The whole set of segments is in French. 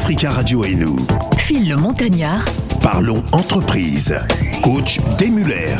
Africa Radio et nous. Le Montagnard. Parlons entreprise. Coach Muller.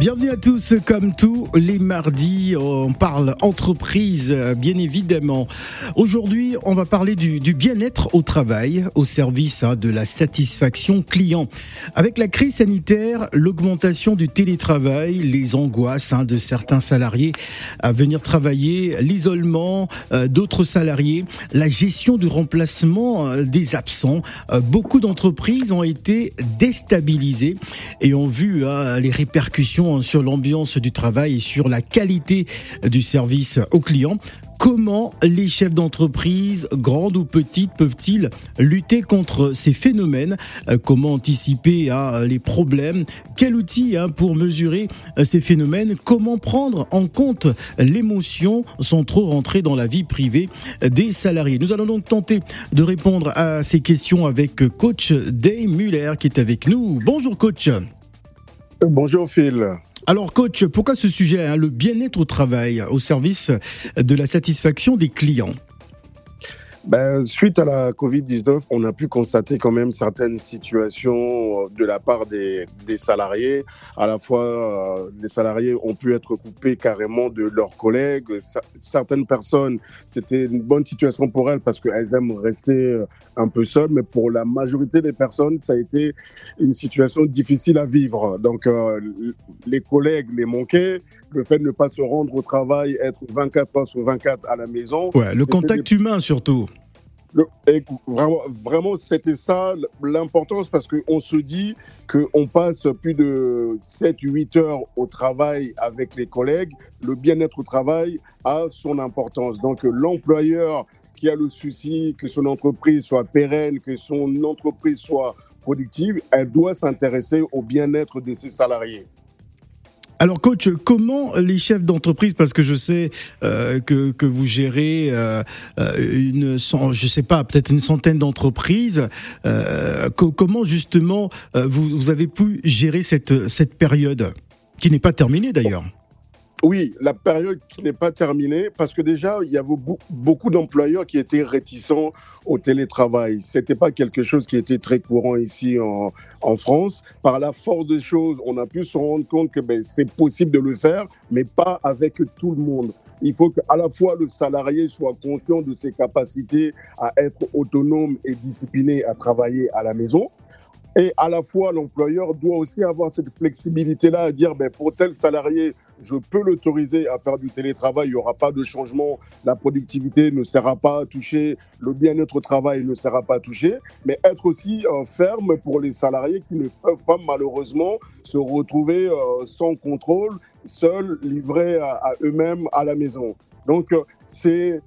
Bienvenue à tous, comme tous les mardis, on parle entreprise, bien évidemment. Aujourd'hui, on va parler du, bien-être au travail, au service hein, de la satisfaction client. Avec la crise sanitaire, l'augmentation du télétravail, les angoisses hein, de certains salariés à venir travailler, l'isolement euh, d'autres salariés, la gestion du remplacement euh, des absents, euh, beaucoup d'entreprises ont été déstabilisées et ont vu hein, les répercussions sur l'ambiance du travail et sur la qualité du service aux clients. Comment les chefs d'entreprise, grandes ou petites, peuvent-ils lutter contre ces phénomènes? Euh, Comment anticiper hein, les problèmes? Quel outil hein, pour mesurer euh, ces phénomènes? Comment prendre en compte l'émotion sans trop rentrer dans la vie privée des salariés? Nous allons donc tenter de répondre à ces questions avec coach Dave Muller qui est avec nous. Bonjour coach. Bonjour Phil. Alors coach, pourquoi ce sujet, hein, le bien-être au travail, au service de la satisfaction des clients? Ben, suite à la Covid-19, on a pu constater quand même certaines situations euh, de la part des, des salariés. À la fois, euh, les salariés ont pu être coupés carrément de leurs collègues. Certaines personnes, c'était une bonne situation pour elles parce qu'elles aiment rester euh, un peu seules, mais pour la majorité des personnes, ça a été une situation difficile à vivre. Donc, les collègues les manquaient, le fait de ne pas se rendre au travail, être 24 heures sur 24 à la maison. Ouais, le contact humain surtout. vraiment, vraiment c'était ça l'importance parce qu'on se dit qu'on passe plus de 7-8 heures au travail avec les collègues. Le bien-être au travail a son importance. Donc l'employeur qui a le souci que son entreprise soit pérenne, que son entreprise soit productive, elle doit s'intéresser au bien-être de ses salariés. Alors coach, comment les chefs d'entreprise, parce que je sais euh, que, que vous gérez euh, euh une, je sais pas, peut-être une centaine d'entreprises, euh, comment justement vous, vous avez pu gérer cette, cette période qui n'est pas terminée d'ailleurs? Oui, la période qui n'est pas terminée, parce que déjà, il y avait beaucoup d'employeurs qui étaient réticents au télétravail. Ce n'était pas quelque chose qui était très courant ici en, en, France. Par la force des choses, on a pu se rendre compte que ben, c'est possible de le faire, mais pas avec tout le monde. Il faut qu'à la fois le salarié soit conscient de ses capacités à être autonome et discipliné à travailler à la maison. Et à la fois, l'employeur doit aussi avoir cette flexibilité-là à dire, ben, pour tel salarié, je peux l'autoriser à faire du télétravail, il n'y aura pas de changement, la productivité ne sera pas touchée, le bien-être au travail ne sera pas touché, mais être aussi euh, ferme pour les salariés qui ne peuvent pas malheureusement se retrouver euh, sans contrôle, seuls, livrés à, eux-mêmes à la maison. Donc euh, c'est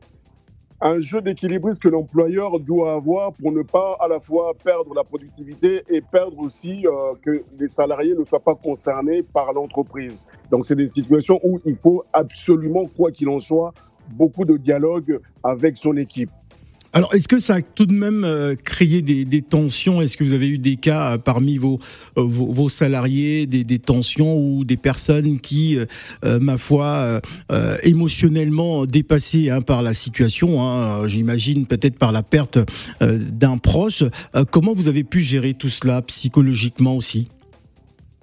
un jeu d'équilibriste que l'employeur doit avoir pour ne pas à la fois perdre la productivité et perdre aussi que les salariés ne soient pas concernés par l'entreprise. Donc c'est des situations où il faut absolument, quoi qu'il en soit, beaucoup de dialogue avec son équipe. Alors, est-ce que ça a tout de même euh, créé des, tensions? Est-ce que vous avez eu des cas euh, parmi vos, euh, vos, salariés, des, tensions ou des personnes qui, ma foi, émotionnellement dépassées hein, par la situation, hein, j'imagine peut-être par la perte d'un proche, comment vous avez pu gérer tout cela psychologiquement aussi?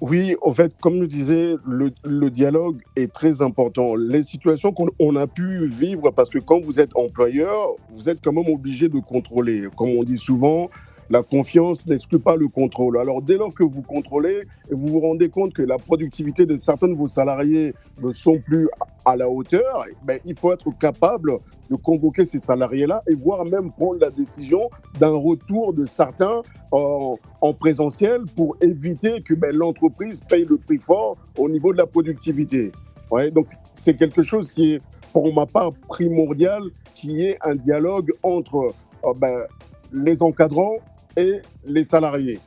Oui, en fait, comme je disais, le, le, dialogue est très important. Les situations qu'on a pu vivre, parce que quand vous êtes employeur, vous êtes quand même obligé de contrôler. Comme on dit souvent, la confiance n'exclut pas le contrôle. Alors dès lors que vous contrôlez vous vous rendez compte que la productivité de certains de vos salariés ne sont plus à la hauteur, ben, il faut être capable de convoquer ces salariés-là et voire même prendre la décision d'un retour de certains en, en présentiel pour éviter que ben, l'entreprise paye le prix fort au niveau de la productivité. Ouais, donc c'est quelque chose qui est pour ma part primordial, qui est un dialogue entre euh, ben, les encadrants et les salariés.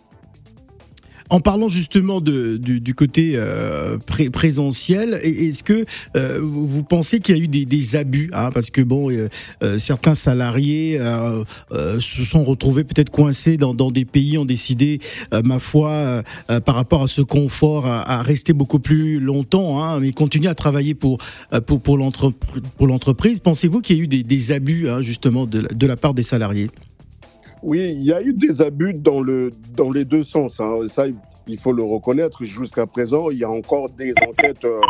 En parlant justement du, côté euh, présentiel, est-ce que euh, vous pensez qu'il y a eu des, abus hein, Parce que bon, euh, certains salariés se sont retrouvés peut-être coincés dans, des pays, ont décidé, ma foi, par rapport à ce confort, à, rester beaucoup plus longtemps, hein, mais continuer à travailler pour pour l'entreprise. Pensez-vous qu'il y a eu des, abus hein, justement de la part des salariés? Oui, il y a eu des abus dans, le, dans les deux sens. Hein. Ça, il faut le reconnaître, jusqu'à présent, il y a encore des enquêtes euh,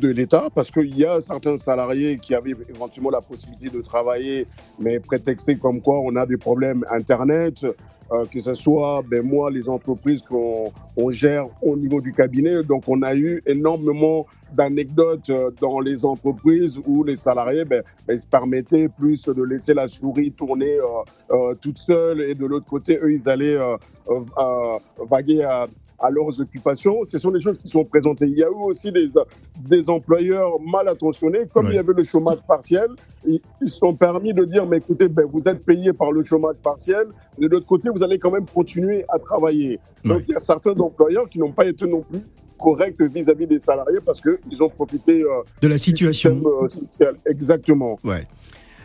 de l'État parce qu'il y a certains salariés qui avaient éventuellement la possibilité de travailler, mais prétextés comme quoi on a des problèmes Internet, euh, que ce soit ben, moi, les entreprises qu'on on gère au niveau du cabinet. Donc, on a eu énormément d'anecdotes euh, dans les entreprises où les salariés ben, ben, se permettaient plus de laisser la souris tourner toute seule et de l'autre côté, eux, ils allaient vaguer à à leurs occupations. Ce sont des choses qui sont présentées. Il y a eu aussi des, des employeurs mal intentionnés, comme il y avait le chômage partiel, ils se sont permis de dire, mais écoutez, ben, vous êtes payé par le chômage partiel, de l'autre côté, vous allez quand même continuer à travailler. Donc il y a certains employeurs qui n'ont pas été non plus corrects vis-à-vis des salariés parce qu'ils ont profité euh, de la situation euh, sociale. Exactement. Ouais.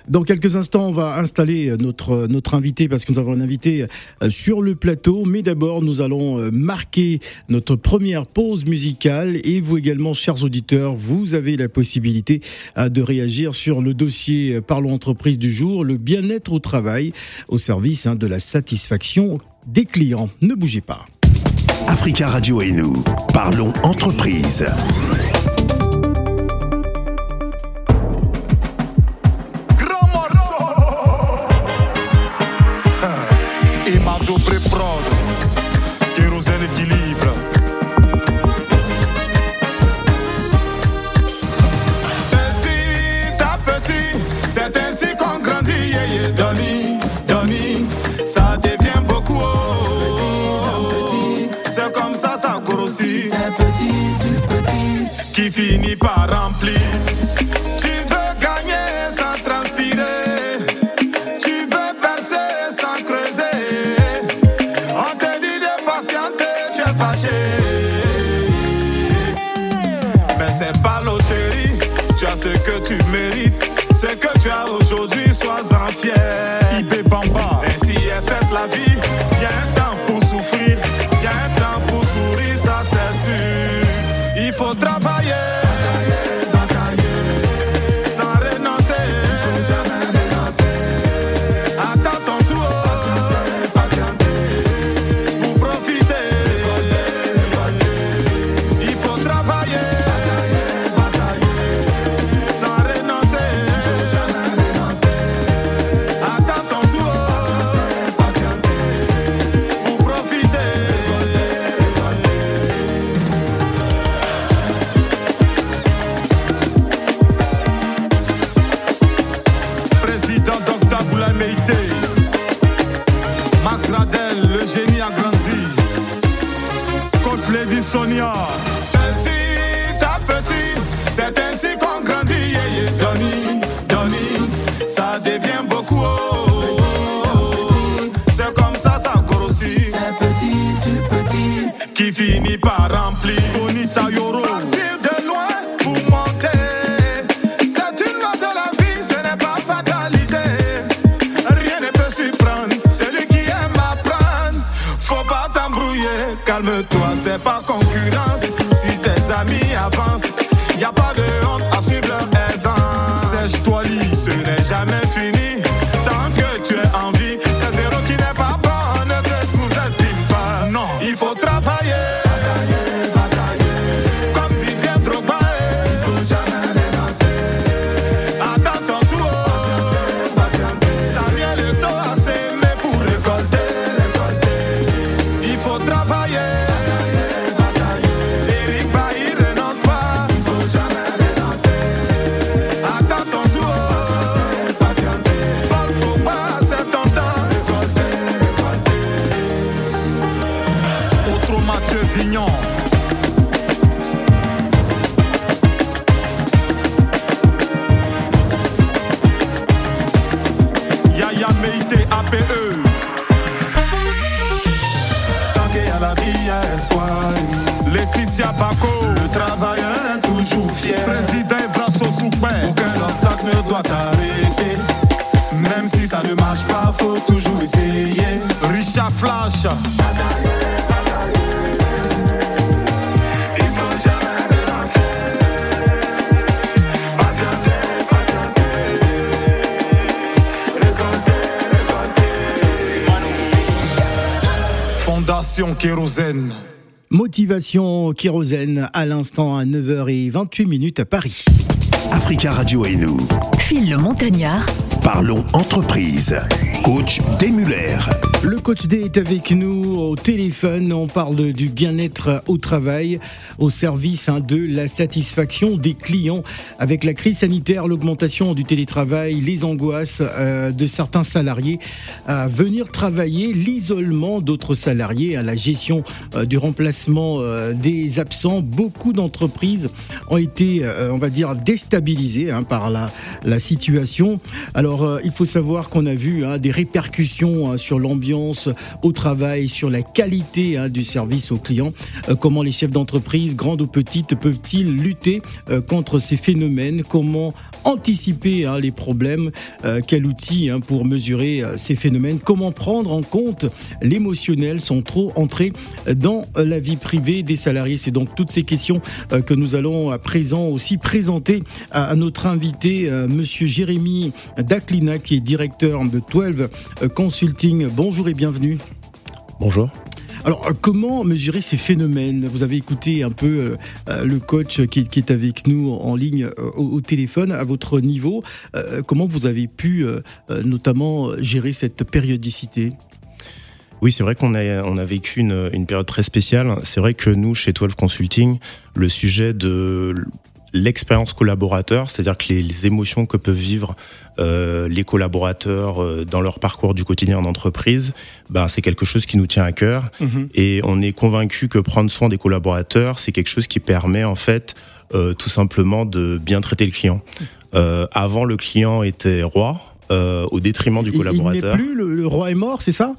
Dans quelques instants, on va installer notre, notre invité parce que nous avons un invité euh, sur le plateau. Mais d'abord, nous allons euh, marquer notre première pause musicale. Et vous également, chers auditeurs, vous avez la possibilité euh, de réagir sur le dossier Parlons entreprise du jour, le bien-être au travail au service hein, de la satisfaction des clients. Ne bougez pas. Africa Radio et nous, parlons entreprise. Par remplir. Tu veux gagner sans transpirer. Tu veux percer sans creuser. On te dit de patienter, tu es fâché. Mais c'est pas loterie. Tu as ce que tu mérites. Ce que tu as aujourd'hui, sois-en fier. Petit à petit, c'est ainsi qu'on grandit. Donnie, Donnie, ça devient beaucoup. par concurrence. Si tes amis avancent, Kérosène à l'instant à 9h28 minutes à Paris. Africa Radio et nous. Phil le Montagnard. Parlons entreprise. Coach Demuller. Le coach D est avec nous au téléphone. On parle du bien-être au travail, au service hein, de la satisfaction des clients. Avec la crise sanitaire, l'augmentation du télétravail, les angoisses euh, de certains salariés à venir travailler, l'isolement d'autres salariés, à la gestion euh, du remplacement euh, des absents. Beaucoup d'entreprises ont été, on va dire, déstabilisées hein, par la, la situation. Alors, il faut savoir qu'on a vu hein, des répercussions sur l'ambiance au travail, sur la qualité hein, du service aux clients. Euh, comment les chefs d'entreprise, grandes ou petites, peuvent-ils lutter euh, contre ces phénomènes? Comment anticiper hein, les problèmes? Euh, Quel outil hein, pour mesurer ces phénomènes? Comment prendre en compte l'émotionnel sans trop entrer dans la vie privée des salariés? C'est donc toutes ces questions que nous allons à présent aussi présenter à, notre invité, Monsieur Jérémy Daclina, qui est directeur de 12 Consulting. Bonjour et bienvenue. Bonjour. Alors, euh, comment mesurer ces phénomènes? Vous avez écouté un peu euh, euh, le coach qui, est avec nous en ligne au, téléphone à votre niveau. comment vous avez pu notamment gérer cette périodicité? Oui, c'est vrai qu'on a, on a vécu une, une période très spéciale. C'est vrai que nous, chez 12 Consulting, le sujet de l'expérience collaborateur, c'est-à-dire que les, émotions que peuvent vivre euh, les collaborateurs euh, dans leur parcours du quotidien en entreprise, ben, c'est quelque chose qui nous tient à cœur. Mhm. Et on est convaincu que prendre soin des collaborateurs, c'est quelque chose qui permet en fait euh, tout simplement de bien traiter le client. avant, le client était roi. au détriment du collaborateur. Il n'est plus, le roi est mort, c'est ça?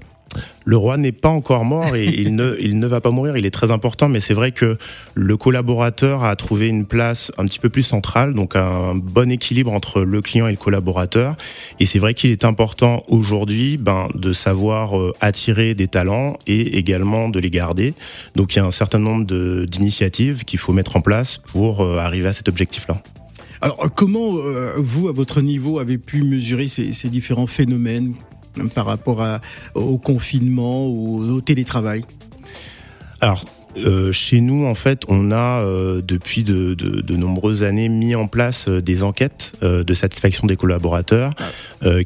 Le roi n'est pas encore mort et il ne, va pas mourir. Il est très important, mais c'est vrai que le collaborateur a trouvé une place un petit peu plus centrale, donc un bon équilibre entre le client et le collaborateur. Et c'est vrai qu'il est important aujourd'hui ben, de savoir euh, attirer des talents et également de les garder. Donc il y a un certain nombre d'initiatives qu'il faut mettre en place pour euh, arriver à cet objectif-là. Alors comment euh, vous, à votre niveau, avez pu mesurer ces différents phénomènes? Par rapport au confinement ou au télétravail? Alors, euh, chez nous, en fait, on a euh, depuis de, nombreuses années mis en place euh, des enquêtes de satisfaction des collaborateurs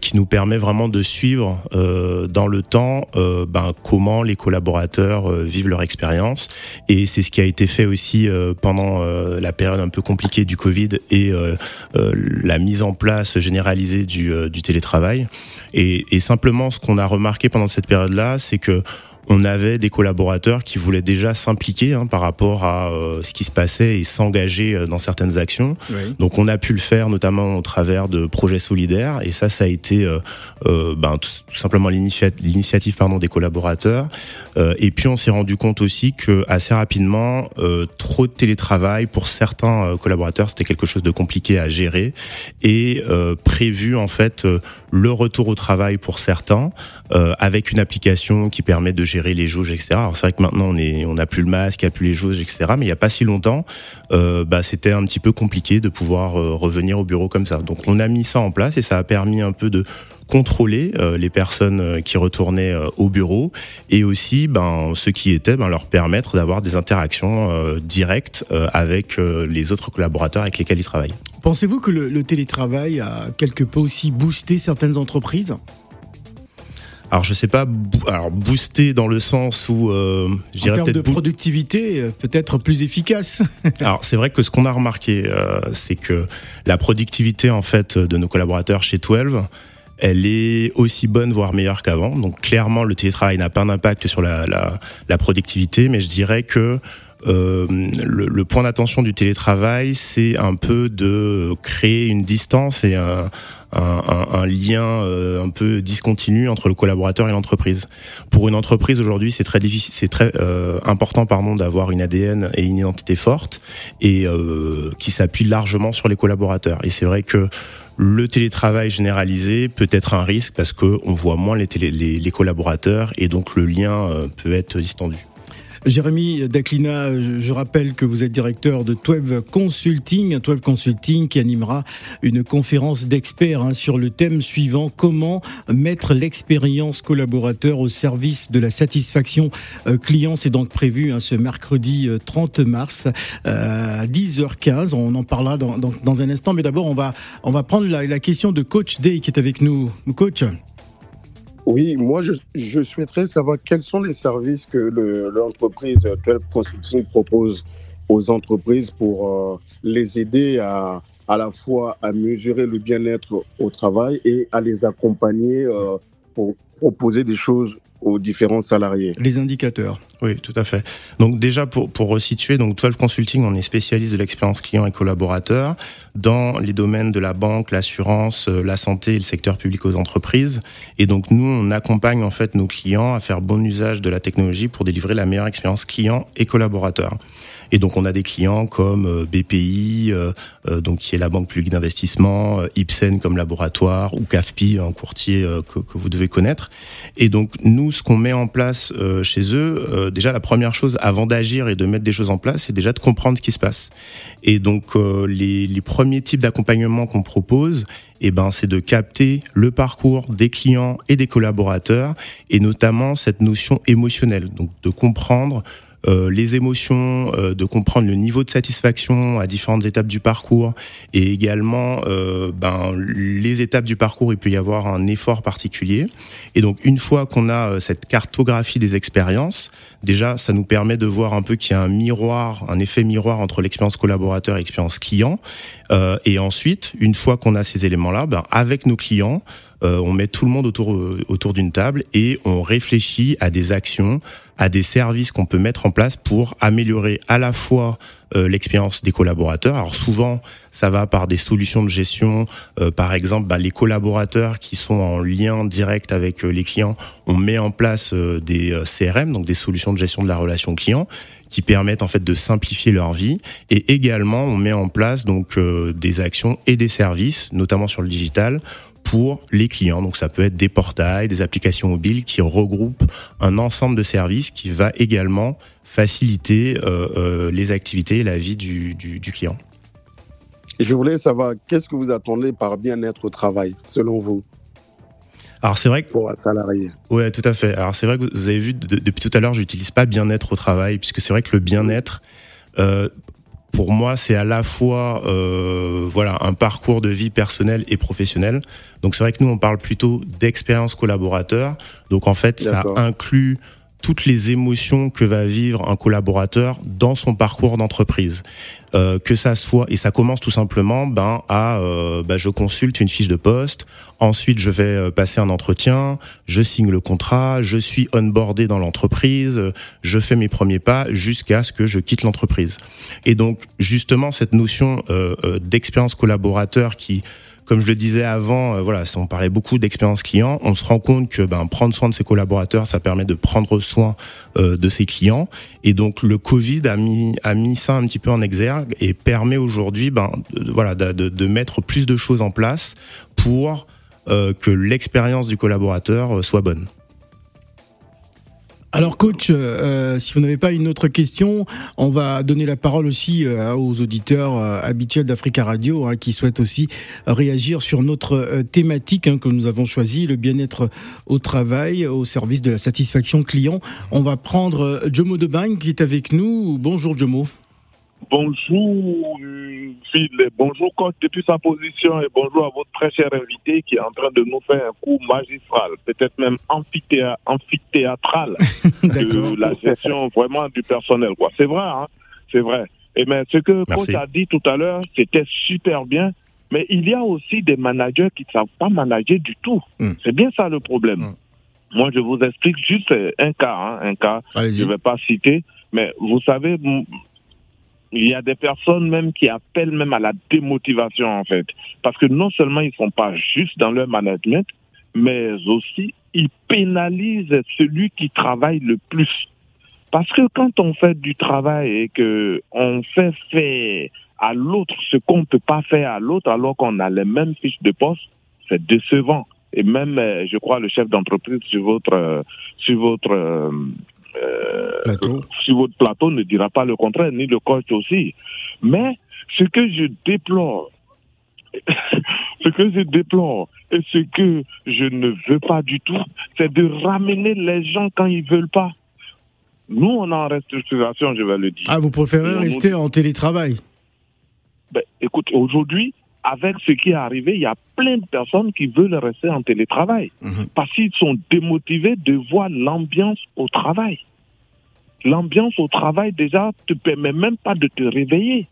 qui nous permet vraiment de suivre dans le temps ben, comment les collaborateurs vivent leur expérience. Et c'est ce qui a été fait aussi pendant la période un peu compliquée du Covid et la mise en place généralisée du, télétravail. Et, et simplement, ce qu'on a remarqué pendant cette période-là, c'est que on avait des collaborateurs qui voulaient déjà s'impliquer hein, par rapport à euh, ce qui se passait et s'engager euh, dans certaines actions. Donc on a pu le faire notamment au travers de projets solidaires et ça, ça a été euh, ben, tout, simplement l'initiative pardon des collaborateurs. et puis on s'est rendu compte aussi que assez rapidement, trop de télétravail pour certains collaborateurs, c'était quelque chose de compliqué à gérer et prévu en fait le retour au travail pour certains avec une application qui permet de gérer les jauges, etc. Alors c'est vrai que maintenant on est, on n'a plus le masque, il n'y a plus les jauges, etc. Mais il n'y a pas si longtemps, euh, bah, c'était un petit peu compliqué de pouvoir euh, revenir au bureau comme ça. Donc on a mis ça en place et ça a permis un peu de contrôler euh, les personnes qui retournaient au bureau et aussi ben, ceux qui étaient ben, leur permettre d'avoir des interactions directes avec les autre collaborateurs avec lesquels ils travaillent. Pensez-vous que le, le télétravail a quelque peu aussi boosté certaines entreprises? Alors je sais pas, alors booster dans le sens où euh, en termes de productivité, euh, peut-être plus efficace. alors c'est vrai que ce qu'on a remarqué, euh, c'est que la productivité en fait de nos collaborateurs chez 12 elle est aussi bonne, voire meilleure qu'avant. Donc clairement, le télétravail n'a pas d'impact sur la, la, la, productivité, mais je dirais que euh, le, point d'attention du télétravail, c'est un peu de créer une distance et un, lien euh, un peu discontinu entre le collaborateur et l'entreprise. Pour une entreprise aujourd'hui, c'est très difficile, c'est très euh, important pardon d'avoir une ADN et une identité forte et euh, qui s'appuie largement sur les collaborateurs. Et c'est vrai que le télétravail généralisé peut être un risque parce qu'on voit moins les, collaborateurs et donc le lien peut être distendu. Jérémy Daclina, je rappelle que vous êtes directeur de 12 Consulting, 12 Consulting qui animera une conférence d'experts hein, sur le thème suivant comment mettre l'expérience collaborateur au service de la satisfaction euh, client. C'est donc prévu hein, ce mercredi 30 mars à 10h15. On en parlera dans, dans, un instant, mais d'abord on va on va prendre la, la question de Coach Day qui est avec nous. Coach? Oui, moi, je, souhaiterais savoir quels sont les services que l'entreprise 12 Consulting propose aux entreprises pour euh, les aider à, à la fois à mesurer le bien-être au travail et à les accompagner euh, pour proposer des choses aux différents salariés. Les indicateurs. Oui, tout à fait. Donc déjà pour pour resituer, donc 12 Consulting, on est spécialiste de l'expérience client et collaborateur dans les domaines de la banque, l'assurance, euh, la santé et le secteur public aux entreprises. Et donc nous, on accompagne en fait nos clients à faire bon usage de la technologie pour délivrer la meilleure expérience client et collaborateur. Et donc on a des clients comme euh, BPI, euh, euh, donc qui est la banque publique d'investissement, Ipsen comme laboratoire ou CAFPI, un courtier que, que, vous devez connaître. Et donc nous, ce qu'on met en place chez eux, déjà la première chose avant d'agir et de mettre des choses en place, c'est déjà de comprendre ce qui se passe. Et donc les, les premiers types d'accompagnement qu'on propose, eh ben, c'est de capter le parcours des clients et des collaborateurs, et notamment cette notion émotionnelle, donc de comprendre les émotions, euh, de comprendre le niveau de satisfaction à différentes étapes du parcours et également euh, ben, les étapes du parcours, il peut y avoir un effort particulier. Et donc une fois qu'on a cette cartographie des expériences, déjà ça nous permet de voir un peu qu'il y a un miroir, un effet miroir entre l'expérience collaborateur et l'expérience client. et ensuite, une fois qu'on a ces éléments-là, ben, avec nos clients, on met tout le monde autour, autour d'une table et on réfléchit à des actions, à des services qu'on peut mettre en place pour améliorer à la fois euh, l'expérience des collaborateurs. Alors souvent, ça va par des solutions de gestion. Euh, par exemple, bah, les collaborateurs qui sont en lien direct avec euh, les clients, on met en place des CRM, donc des solutions de gestion de la relation client, qui permettent en fait de simplifier leur vie. Et également, on met en place donc des actions et des services, notamment sur le digital, pour les clients. Donc ça peut être des portails, des applications mobiles qui regroupent un ensemble de services qui va également faciliter euh, euh, les activités et la vie du, du, du client. Je voulais savoir, qu'est-ce que vous attendez par bien-être au travail, selon vous? Alors c'est vrai que pour un salarié. Ouais, tout à fait. Alors c'est vrai que vous avez vu depuis tout à l'heure, j'utilise pas bien-être au travail puisque c'est vrai que le bien-être euh, pour moi, c'est à la fois euh, voilà un parcours de vie personnelle et professionnelle. Donc c'est vrai que nous on parle plutôt d'expérience collaborateur. Donc en fait, ça inclut toutes les émotions que va vivre un collaborateur dans son parcours d'entreprise. Euh, que ça soit et ça commence tout simplement ben à euh, ben, je consulte une fiche de poste, ensuite je vais euh, passer un entretien, je signe le contrat, je suis onboardé dans l'entreprise, je fais mes premiers pas jusqu'à ce que je quitte l'entreprise. Et donc justement cette notion euh, euh d'expérience collaborateur qui comme je le disais avant, euh, voilà, on parlait beaucoup d'expérience client. On se rend compte que ben, prendre soin de ses collaborateurs, ça permet de prendre soin euh, de ses clients. Et donc le Covid a mis a ça un petit peu en exergue et permet aujourd'hui, ben, de, de, mettre plus de choses en place pour euh, que l'expérience du collaborateur soit bonne. Alors coach, euh, si vous n'avez pas une autre question, on va donner la parole aussi euh, aux auditeurs euh, habituels d'Africa Radio hein, qui souhaitent aussi réagir sur notre thématique hein, que nous avons choisie, le bien-être au travail, au service de la satisfaction client. On va prendre Jomo Debagne qui est avec nous. Bonjour Jomo. Bonjour Phil, bonjour coach depuis sa position et bonjour à votre très cher invité qui est en train de nous faire un coup magistral, peut-être même amphithéâtral de la gestion vraiment du personnel. quoi. C'est vrai, hein c'est vrai. Et mais ce que coach a dit tout à l'heure, c'était super bien. Mais il y a aussi des managers qui ne savent pas manager du tout. Hmm. C'est bien ça le problème. Hmm. Moi, je vous explique juste un cas, hein, un cas. Je ne vais pas citer, mais vous savez, il y a des personnes même qui appellent même à la démotivation en fait, parce que non seulement ils sont pas justes dans leur management, mais aussi ils pénalisent celui qui travaille le plus. Parce que quand on fait du travail et que on fait faire à l'autre ce qu'on ne peut pas faire à l'autre alors qu'on a les mêmes fiches de poste, c'est décevant. Et même, euh, je crois, le chef d'entreprise sur votre euh, sur votre euh, sur votre plateau ne dira pas le contraire, ni le coach aussi. Mais ce que je déplore, ce que je déplore et ce que je ne veux pas du tout, c'est de ramener les gens quand ils veulent pas. Nous, on est en restructuration, je vais le dire. Ah, vous préférez rester en télétravail? Ben, Écoute, aujourd'hui, avec ce qui est arrivé, il y a plein de personnes qui veulent rester en télétravail mhm. parce qu'ils sont démotivés de voir l'ambiance au travail. L'ambiance au travail, déjà, te permet même pas de te réveiller.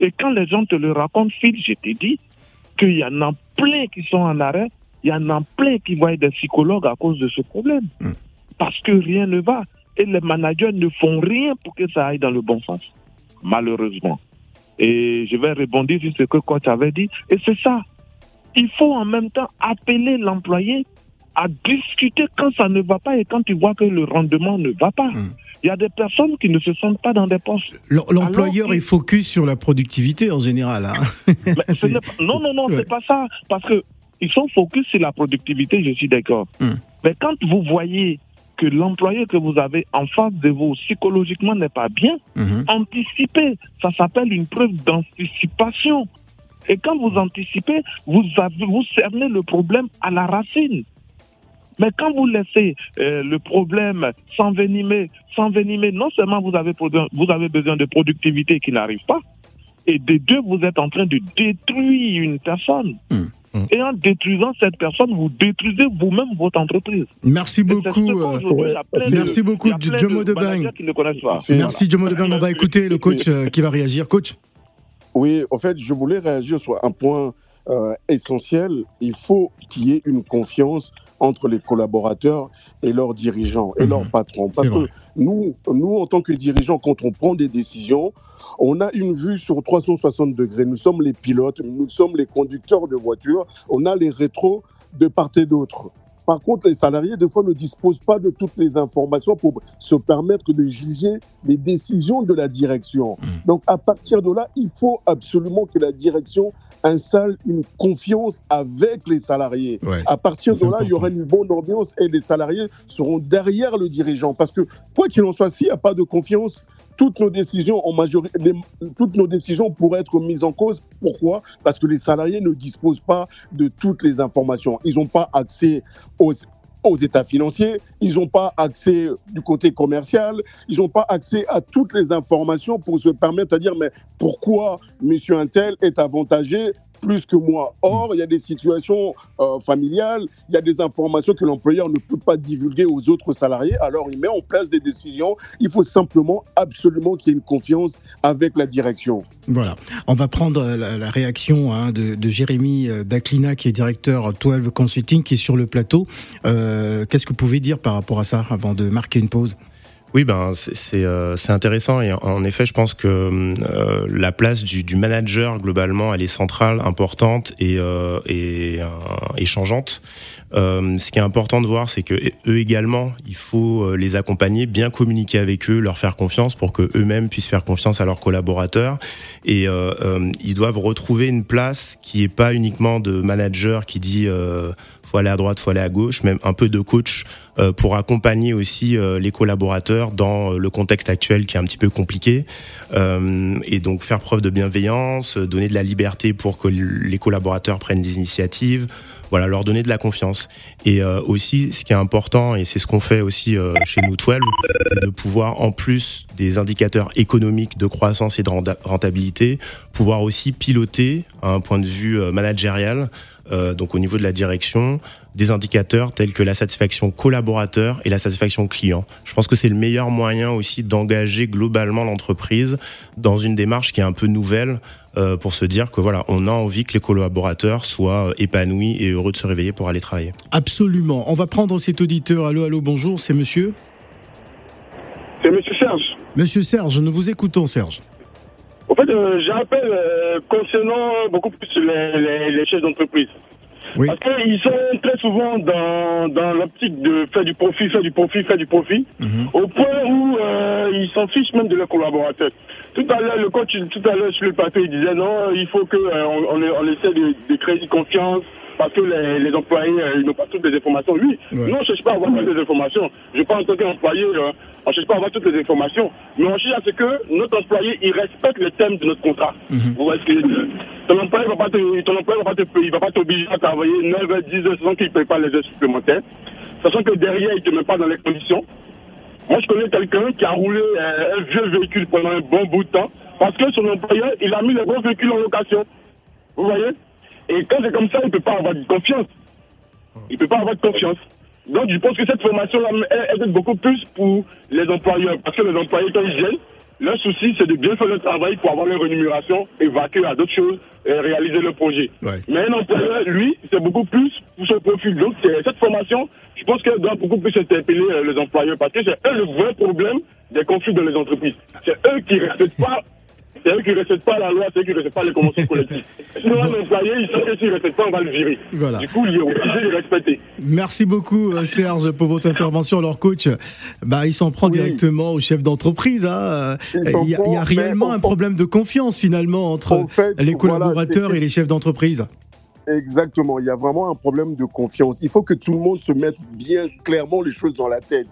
Et quand les gens te le racontent, Phil, je t'ai dit qu'il y en a plein qui sont en arrêt, il y en a plein qui voient des psychologues à cause de ce problème. Mhm. Parce que rien ne va. Et les managers ne font rien pour que ça aille dans le bon sens, malheureusement. Et je vais rebondir sur ce que coach avait dit. Et c'est ça. Il faut en même temps appeler l'employé à discuter quand ça ne va pas et quand tu vois que le rendement ne va pas. Hmm. Il y a des personnes qui ne se sentent pas dans des postes. L'employeur est focus sur la productivité en général. Hein. non, non, non, c'est pas ça. Parce que ils sont focus sur la productivité, je suis d'accord. Hmm. Mais quand vous voyez que l'employé que vous avez en face de vous psychologiquement n'est pas bien, mhm. anticipez. Ça s'appelle une preuve d'anticipation. Et quand vous anticipez, vous, avez, vous cernez le problème à la racine. Mais quand vous laissez euh, le problème s'envenimer, s'envenimer, non seulement vous avez, vous avez besoin de productivité qui n'arrive pas, et des deux, vous êtes en train de détruire une personne. Et en détruisant cette personne, vous détruisez vous-même votre entreprise. Merci beaucoup. Euh, merci beaucoup, Jomo de Bang. Merci, Jomo de Bang. On va écouter le coach euh, qui va réagir. Coach? Oui, en fait, je voulais réagir sur un point euh, essentiel. Il faut qu'il y ait une confiance entre les collaborateurs et leurs dirigeants et leurs mhm. patrons. Parce que nous, nous, en tant que dirigeants, quand on prend des décisions, on a une vue sur 360 degrés. Nous sommes les pilotes, nous sommes les conducteurs de voitures, on a les rétros de part et d'autre. Par contre, les salariés, des fois, ne disposent pas de toutes les informations pour se permettre de juger les décisions de la direction. Mmh. Donc, à partir de là, il faut absolument que la direction installe une confiance avec les salariés. à partir de là, il y aura une bonne ambiance et les salariés seront derrière le dirigeant. Parce que, quoi qu'il en soit, s'il n'y a pas de confiance, toutes nos décisions pourraient être mises en cause. Pourquoi? Parce que les salariés ne disposent pas de toutes les informations. Ils n'ont pas accès aux, aux états financiers, ils n'ont pas accès du côté commercial, ils n'ont pas accès à toutes les informations pour se permettre de dire mais pourquoi monsieur Intel est avantagé plus que moi. Or, il y a des situations euh, familiales, il y a des informations que l'employeur ne peut pas divulguer aux autres salariés, alors il met en place des décisions. Il faut simplement, absolument qu'il y ait une confiance avec la direction. Voilà. On va prendre la, réaction hein, de, Jérémy euh, Daclina, qui est directeur 12 Consulting, qui est sur le plateau. Euh, qu'est-ce que vous pouvez dire par rapport à ça avant de marquer une pause? Oui, ben c'est euh, intéressant et en effet, je pense que euh, la place du, du, manager globalement, elle est centrale, importante et, euh, et euh, changeante. Euh, ce qui est important de voir, c'est que eux également, il faut les accompagner, bien communiquer avec eux, leur faire confiance pour que eux-mêmes puissent faire confiance à leurs collaborateurs. Et ils doivent retrouver une place qui est pas uniquement de manager qui dit faut aller à droite, faut aller à gauche, même un peu de coach euh, pour accompagner aussi euh, les collaborateurs dans le contexte actuel qui est un petit peu compliqué. Euh, et donc faire preuve de bienveillance, donner de la liberté pour que les collaborateurs prennent des initiatives, voilà, leur donner de la confiance. Et aussi, ce qui est important, et c'est ce qu'on fait aussi chez nous 12, c'est de pouvoir, en plus des indicateurs économiques de croissance et de rentabilité, pouvoir aussi piloter un point de vue managérial euh, donc au niveau de la direction, des indicateurs tels que la satisfaction collaborateur et la satisfaction client. Je pense que c'est le meilleur moyen aussi d'engager globalement l'entreprise dans une démarche qui est un peu nouvelle euh, pour se dire que voilà, on a envie que les collaborateurs soient euh, épanouis et heureux de se réveiller pour aller travailler. Absolument. On va prendre cet auditeur. Allô, allô, bonjour, c'est monsieur C'est monsieur Serge. Monsieur Serge, nous vous écoutons, Serge. En fait, euh, j'appelle euh, concernant beaucoup plus les, les, chefs d'entreprise. Oui. Parce qu'ils sont très souvent dans, dans l'optique de faire du profit, faire du profit, faire du profit, mhm. au point où euh, ils s'en fichent même de leurs collaborateurs. Tout à l'heure, le coach, tout à l'heure sur le plateau, il disait non, il faut que on, on, essaie de, créer une confiance parce que les, employés n'ont pas toutes les informations. Oui, nous, on ne cherche pas à avoir toutes les informations. Je pense en tant qu'employé, on ne cherche pas à avoir toutes les informations. Mais on cherche à ce que notre employé, il respecte le thème de notre contrat. Mhm. Vous voyez ce que ton employé ne va pas te, il va pas t'obliger à travailler 9 h 10 heures sans qu'il ne paye pas les heures supplémentaires. Sachant que derrière, il ne te met pas dans les conditions. Moi, je connais quelqu'un qui a roulé un vieux véhicule pendant un bon bout de temps parce que son employeur, il a mis le bon véhicule en location. Vous voyez? Et quand c'est comme ça, il ne peut pas avoir de confiance. Il ne peut pas avoir de confiance. Donc, je pense que cette formation-là, elle, est beaucoup plus pour les employeurs. Parce que les employés, quand ils viennent, leur souci, c'est de bien faire le travail pour avoir leur rémunération et vaquer à d'autres choses et réaliser le projet. Mais un employeur, lui, c'est beaucoup plus pour son profil. Donc, cette formation, je pense qu'elle doit beaucoup plus interpeller euh, les employeurs parce que c'est eux le vrai problème des conflits dans les entreprises. C'est eux qui ne respectent pas c'est eux qui ne respectent pas la loi, c'est eux qui ne respectent pas les conventions collectives. Sinon, un employé, il sait que s'il ne respecte pas, on va le virer. Voilà. Du coup, il est obligé de respecter. Merci beaucoup, euh, Serge, pour votre intervention. Alors, coach, bah, il s'en prend directement au chef d'entreprise. Hein. Il y a, réellement un problème de confiance, finalement, entre les collaborateurs et les chefs d'entreprise. Exactement, il y a vraiment un problème de confiance. Il faut que tout le monde se mette bien clairement les choses dans la tête.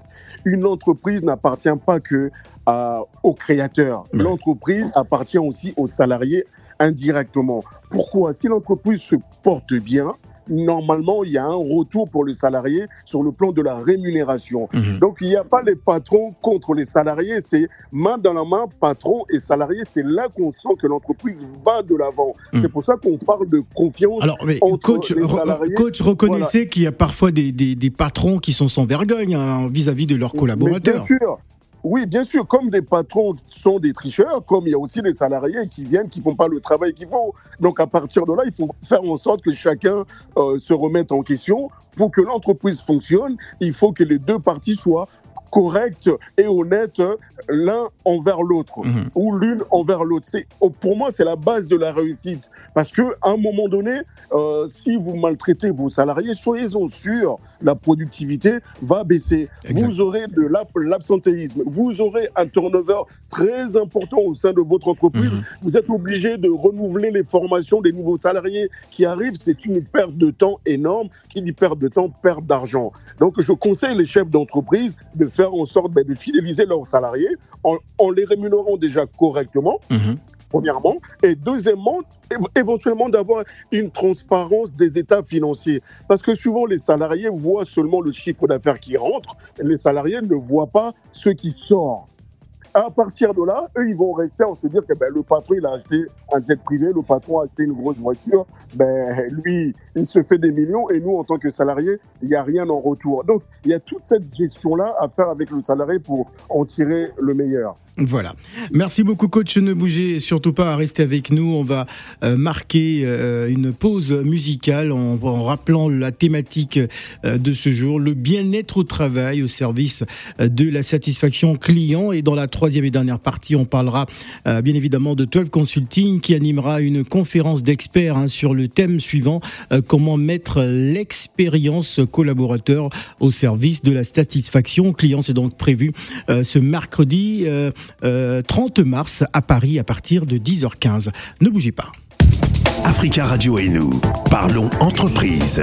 Une entreprise n'appartient pas que à, aux créateurs. L'entreprise appartient aussi aux salariés indirectement. Pourquoi? Si l'entreprise se porte bien, normalement, il y a un retour pour le salarié sur le plan de la rémunération. Mhm. Donc, il n'y a pas les patrons contre les salariés, c'est main dans la main, patron et salarié. C'est là qu'on sent que l'entreprise va de l'avant. Mhm. C'est pour ça qu'on parle de confiance. Alors, mais coach, coach, reconnaissez qu'il y a parfois des, des, patrons qui sont sans vergogne hein, vis-à-vis de leurs collaborateurs. bien sûr. Oui, bien sûr, comme des patrons sont des tricheurs, comme il y a aussi des salariés qui viennent, qui font pas le travail qu'il faut. Donc à partir de là, il faut faire en sorte que chacun euh, se remette en question. Pour que l'entreprise fonctionne, il faut que les deux parties soient correct et honnête l'un envers l'autre mhm. ou l'une envers l'autre. C'est oh, pour moi c'est la base de la réussite parce que à un moment donné, euh, si vous maltraitez vos salariés, soyez-en sûrs, la productivité va baisser. Vous aurez de l'absentéisme, vous aurez un turnover très important au sein de votre entreprise. Mhm. Vous êtes obligé de renouveler les formations des nouveaux salariés qui arrivent. C'est une perte de temps énorme. Qui dit perte de temps, perte d'argent. Donc je conseille les chefs d'entreprise de faire faire en sorte ben, de fidéliser leurs salariés en, les rémunérant déjà correctement. Mhm. Premièrement, et deuxièmement, éventuellement d'avoir une transparence des états financiers. Parce que souvent, les salariés voient seulement le chiffre d'affaires qui rentre, et les salariés ne voient pas ce qui sort à partir de là, eux, ils vont rester en se dire que ben, le patron, il a acheté un jet privé, le patron a acheté une grosse voiture, ben, lui, il se fait des millions et nous, en tant que salariés, il n'y a rien en retour. Donc, il y a toute cette gestion-là à faire avec le salarié pour en tirer le meilleur. Voilà. Merci beaucoup, coach. Ne bougez surtout pas à rester avec nous. On va euh, marquer euh, une pause musicale en, rappelant la thématique euh, de ce jour, le bien-être au travail au service de la satisfaction client. Et dans la troisième et dernière partie, on parlera bien évidemment de 12 Consulting qui animera une conférence d'experts hein, sur le thème suivant, comment mettre l'expérience collaborateur au service de la satisfaction client. C'est donc prévu ce mercredi. 30 euh, mars à Paris à partir de 10h15. Ne bougez pas. Africa Radio et nous, parlons entreprise.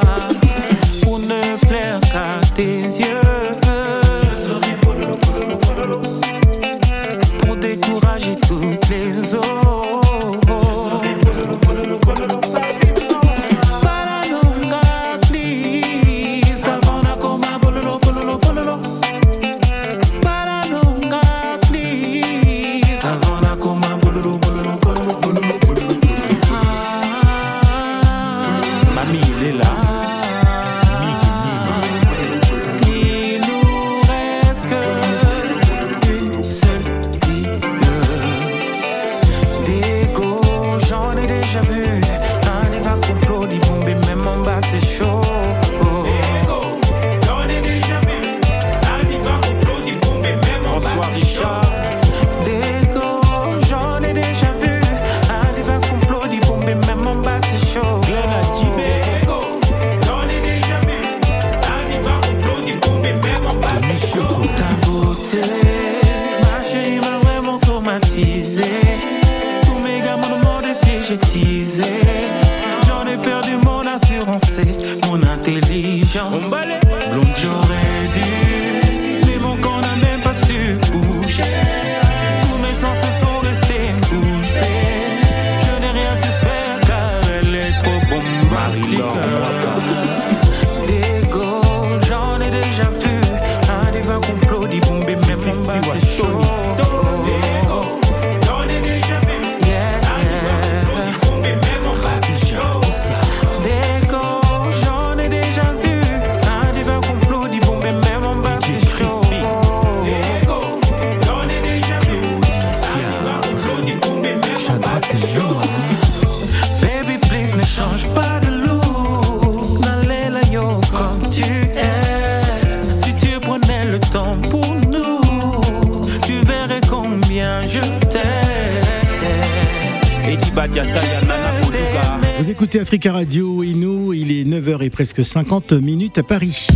Vous écoutez Africa Radio et nous, il est 9h et presque 50 minutes à Paris.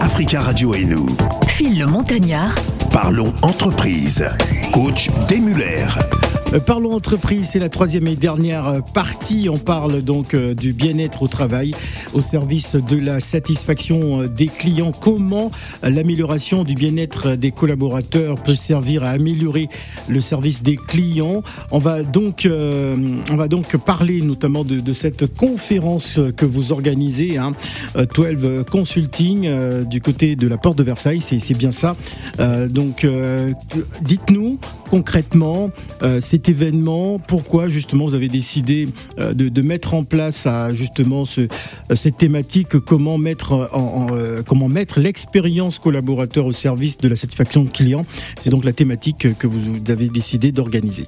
Africa Radio et nous. Phil le Montagnard. Parlons entreprise. Coach Demuller. Euh, parlons entreprise, c'est la troisième et dernière euh, partie. On parle donc euh, du bien-être au travail au service de la satisfaction des clients. Comment l'amélioration du bien-être des collaborateurs peut servir à améliorer le service des clients? On va donc, on va donc parler notamment de, cette conférence que vous organisez, hein, 12 Consulting, du côté de la porte de Versailles. C'est bien ça. donc, dites-nous concrètement, événement Pourquoi justement vous avez décidé euh, de, mettre en place à, justement ce, euh, cette thématique Comment mettre, en, euh, comment mettre l'expérience collaborateur au service de la satisfaction client? C'est donc la thématique que vous avez décidé d'organiser.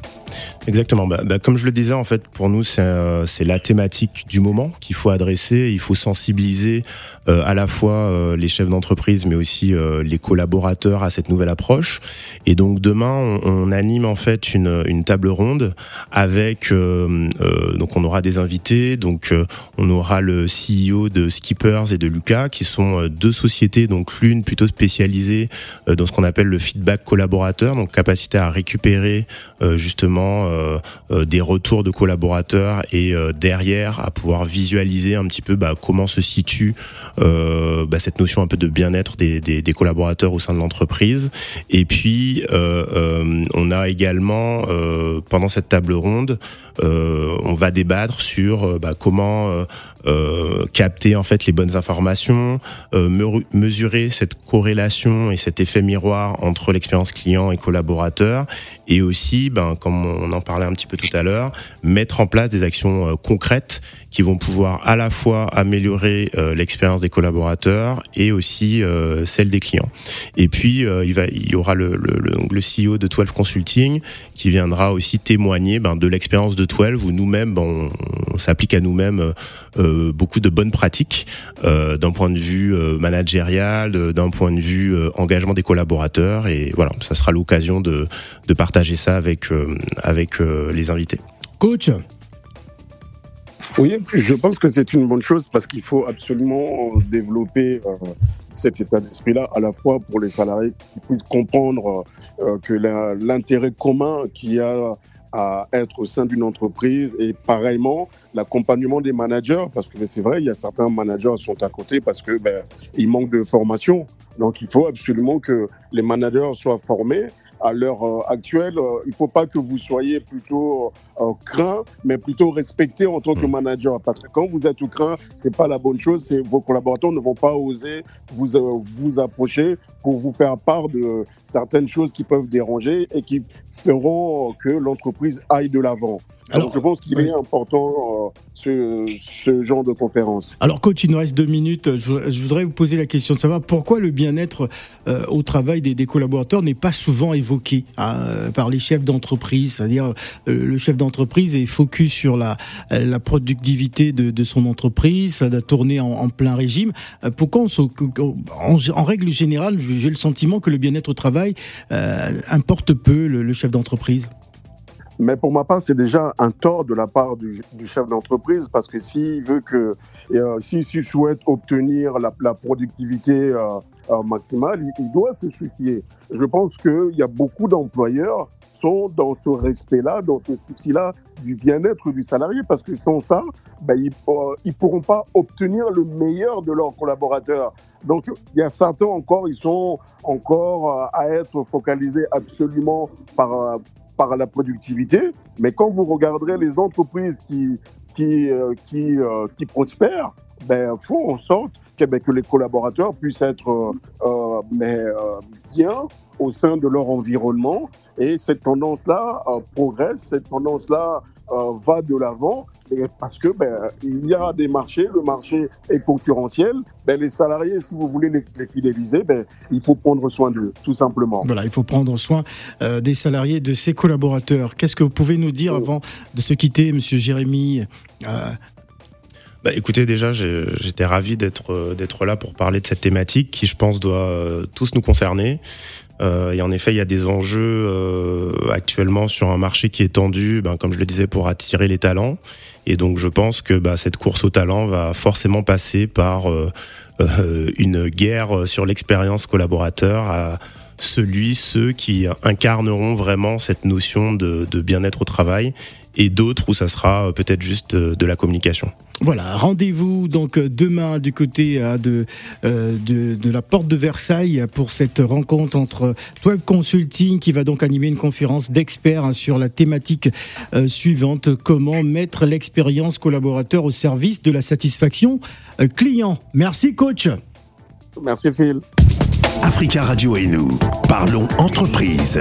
Exactement. Bah, bah, comme je le disais, en fait, pour nous, c'est la thématique du moment qu'il faut adresser. Il faut sensibiliser à la fois les chefs d'entreprise, mais aussi les collaborateurs à cette nouvelle approche. Et donc demain, on, on anime en fait une, une table ronde avec euh, euh, donc on aura des invités donc euh, on aura le CEO de Skippers et de Lucas qui sont deux sociétés donc l'une plutôt spécialisée dans ce qu'on appelle le feedback collaborateur donc capacité à récupérer justement des retours de collaborateurs et derrière à pouvoir visualiser un petit peu bah, comment se situe bah, cette notion un peu de bien-être des, des, des, collaborateurs au sein de l'entreprise. Et puis on a également pendant cette table ronde, euh, on va débattre sur euh, bah, comment euh, capter en fait les bonnes informations, mesurer cette corrélation et cet effet miroir entre l'expérience client et collaborateur, et aussi, ben, comme on en parlait un petit peu tout à l'heure, mettre en place des actions concrètes qui vont pouvoir à la fois améliorer l'expérience des collaborateurs et aussi celle des clients. Et puis il va, il y aura le, le, le, CEO de 12 Consulting qui viendra aussi témoigner ben, de l'expérience de 12 où nous-mêmes, ben, on, s'applique à nous-mêmes euh, euh, beaucoup de bonnes pratiques euh, d'un point de vue managérial, d'un point de vue engagement des collaborateurs. Et voilà, ça sera l'occasion de, de, partager ça avec, avec les invités. Coach oui, je pense que c'est une bonne chose parce qu'il faut absolument développer cet état d'esprit-là, à la fois pour les salariés qui puissent comprendre que l'intérêt commun qu'il y a à être au sein d'une entreprise et pareillement l'accompagnement des managers. Parce que c'est vrai il y a certains managers qui sont à côté parce que ben, ils manquent de formation. Donc il faut absolument que les managers soient formés à l'heure euh, actuelle, euh, il ne faut pas que vous soyez plutôt euh, craint, mais plutôt respecté en tant que mm. manager. Parce que quand vous êtes craint, c'est pas la bonne chose. Vos collaborateurs ne vont pas oser vous, vous approcher pour vous faire part de certaines choses qui peuvent déranger et qui feront que l'entreprise aille de l'avant. Alors, je pense qu'il est important ce, ce, genre de conférence. Alors, coach, il nous reste deux minutes. Je, voudrais vous poser la question de savoir pourquoi le bien-être au travail des, des collaborateurs n'est pas souvent évoqué hein, par les chefs d'entreprise, c'est-à-dire euh, le chef d'entreprise est focus sur la, la productivité de, son entreprise, ça doit tourner en, plein régime. Euh, pourquoi en, règle générale, j'ai le sentiment que le bien-être au travail euh, importe peu le, chef d'entreprise mais pour ma part, c'est déjà un tort de la part du, chef d'entreprise parce que s'il veut que, s'il souhaite obtenir la, productivité maximale, il, doit se soucier je pense qu'il y a beaucoup d'employeurs sont dans ce respect-là, dans ce souci-là du bien-être du salarié, parce que sans ça, ben, ils ne pourront pas obtenir le meilleur de leurs collaborateurs. Donc, il y a certains encore, ils sont encore euh, à être focalisés absolument par, euh, par la productivité, mais quand vous regarderez les entreprises qui, qui, euh, qui, qui prospèrent, ben, faut en sorte que, ben, que les collaborateurs puissent être mais, bien au sein de leur environnement. Et cette tendance-là euh, progresse, cette tendance-là euh, va de l'avant. parce que ben, il y a des marchés, le marché est concurrentiel. Ben, les salariés, si vous voulez les, fidéliser, ben, il faut prendre soin d'eux, tout simplement. Voilà, il faut prendre soin euh, des salariés, de ses collaborateurs. Qu'est-ce que vous pouvez nous dire avant de se quitter, Monsieur Jérémy bah, écoutez, déjà, j'étais ravi d'être d'être là pour parler de cette thématique qui, je pense, doit tous nous concerner. Euh, et en effet, il y a des enjeux euh, actuellement sur un marché qui est tendu, ben, comme je le disais, pour attirer les talents. Et donc, je pense que bah, cette course au talent va forcément passer par euh, une guerre sur l'expérience collaborateur à celui, ceux qui incarneront vraiment cette notion de, de bien-être au travail et d'autres où ça sera euh, peut-être juste de la communication. Voilà, rendez-vous donc demain du côté euh, de, euh, de, de la porte de Versailles pour cette rencontre entre Web Consulting qui va donc animer une conférence d'experts hein, sur la thématique euh, suivante comment mettre l'expérience collaborateur au service de la satisfaction client. Merci coach. Merci Phil. Africa Radio et nous parlons entreprise.